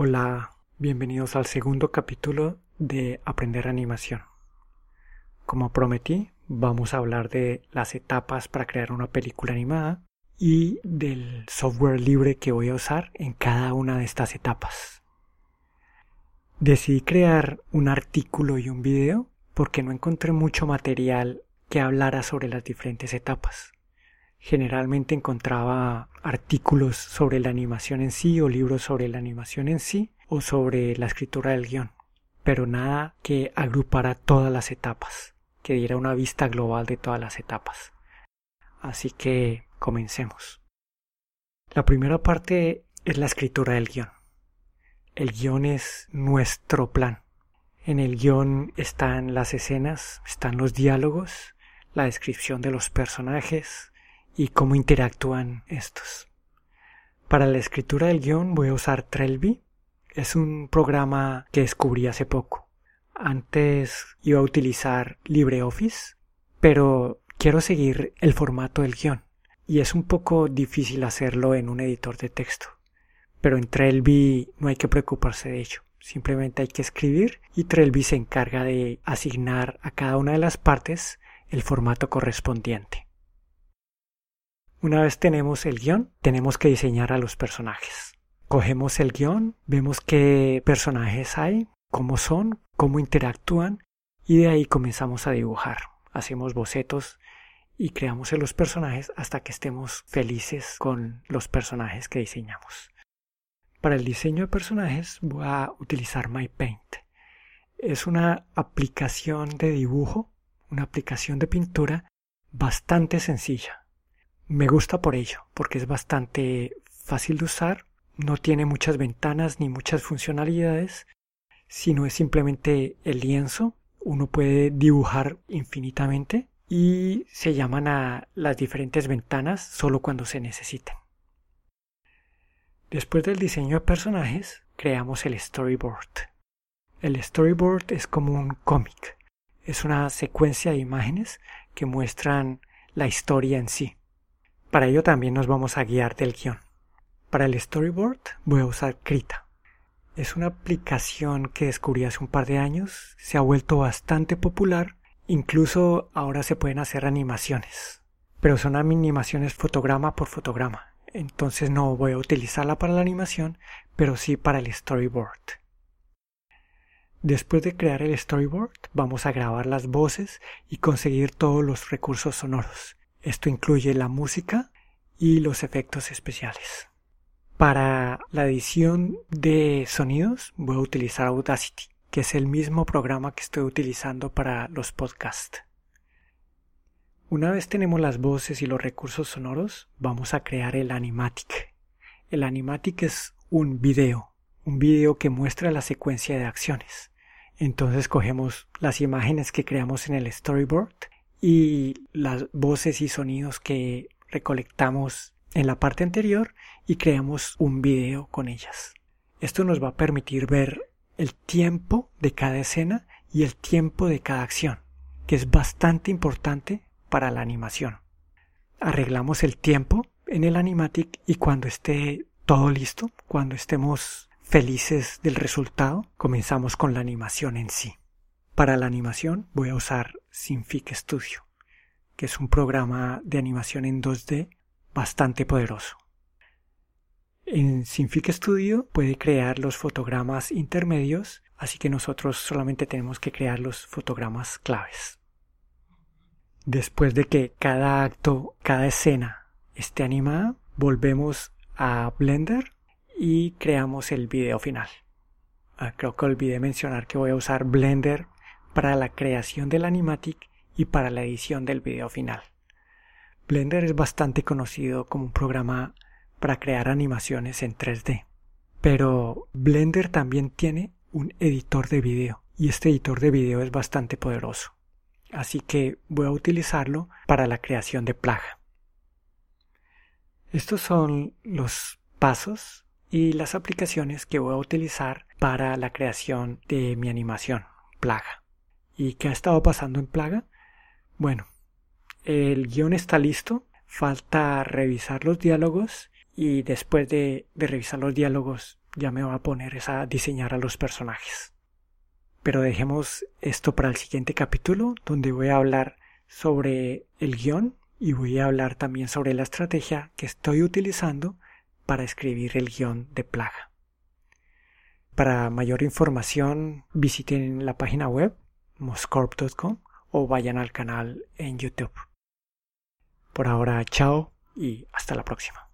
Hola, bienvenidos al segundo capítulo de Aprender Animación. Como prometí, vamos a hablar de las etapas para crear una película animada y del software libre que voy a usar en cada una de estas etapas. Decidí crear un artículo y un video porque no encontré mucho material que hablara sobre las diferentes etapas. Generalmente encontraba artículos sobre la animación en sí o libros sobre la animación en sí o sobre la escritura del guion, pero nada que agrupara todas las etapas, que diera una vista global de todas las etapas. Así que comencemos. La primera parte es la escritura del guion. El guion es nuestro plan. En el guion están las escenas, están los diálogos, la descripción de los personajes, y cómo interactúan estos. Para la escritura del guion voy a usar Trelby. Es un programa que descubrí hace poco. Antes iba a utilizar LibreOffice, pero quiero seguir el formato del guion y es un poco difícil hacerlo en un editor de texto. Pero en Trelby no hay que preocuparse de ello. Simplemente hay que escribir y Trelby se encarga de asignar a cada una de las partes el formato correspondiente. Una vez tenemos el guion, tenemos que diseñar a los personajes. Cogemos el guion, vemos qué personajes hay, cómo son, cómo interactúan y de ahí comenzamos a dibujar. Hacemos bocetos y creamos los personajes hasta que estemos felices con los personajes que diseñamos. Para el diseño de personajes voy a utilizar MyPaint. Es una aplicación de dibujo, una aplicación de pintura bastante sencilla. Me gusta por ello, porque es bastante fácil de usar, no tiene muchas ventanas ni muchas funcionalidades, sino es simplemente el lienzo, uno puede dibujar infinitamente y se llaman a las diferentes ventanas solo cuando se necesiten. Después del diseño de personajes, creamos el storyboard. El storyboard es como un cómic, es una secuencia de imágenes que muestran la historia en sí. Para ello también nos vamos a guiar del guion. Para el storyboard voy a usar Krita. Es una aplicación que descubrí hace un par de años, se ha vuelto bastante popular, incluso ahora se pueden hacer animaciones, pero son animaciones fotograma por fotograma, entonces no voy a utilizarla para la animación, pero sí para el storyboard. Después de crear el storyboard, vamos a grabar las voces y conseguir todos los recursos sonoros. Esto incluye la música y los efectos especiales. Para la edición de sonidos voy a utilizar Audacity, que es el mismo programa que estoy utilizando para los podcasts. Una vez tenemos las voces y los recursos sonoros, vamos a crear el animatic. El animatic es un video, un video que muestra la secuencia de acciones. Entonces cogemos las imágenes que creamos en el storyboard y las voces y sonidos que recolectamos en la parte anterior y creamos un video con ellas. Esto nos va a permitir ver el tiempo de cada escena y el tiempo de cada acción, que es bastante importante para la animación. Arreglamos el tiempo en el animatic y cuando esté todo listo, cuando estemos felices del resultado, comenzamos con la animación en sí. Para la animación voy a usar Sinfic Studio, que es un programa de animación en 2D bastante poderoso. En Sinfic Studio puede crear los fotogramas intermedios, así que nosotros solamente tenemos que crear los fotogramas claves. Después de que cada acto, cada escena esté animada, volvemos a Blender y creamos el video final. Ah, creo que olvidé mencionar que voy a usar Blender para la creación del animatic y para la edición del video final. Blender es bastante conocido como un programa para crear animaciones en 3D, pero Blender también tiene un editor de video y este editor de video es bastante poderoso, así que voy a utilizarlo para la creación de plaga. Estos son los pasos y las aplicaciones que voy a utilizar para la creación de mi animación, plaga. ¿Y qué ha estado pasando en Plaga? Bueno, el guion está listo, falta revisar los diálogos y después de, revisar los diálogos ya me voy a poner a diseñar a los personajes. Pero dejemos esto para el siguiente capítulo donde voy a hablar sobre el guion y voy a hablar también sobre la estrategia que estoy utilizando para escribir el guion de plaga. Para mayor información visiten la página web moscorp.com o vayan al canal en YouTube. Por ahora, chao y hasta la próxima.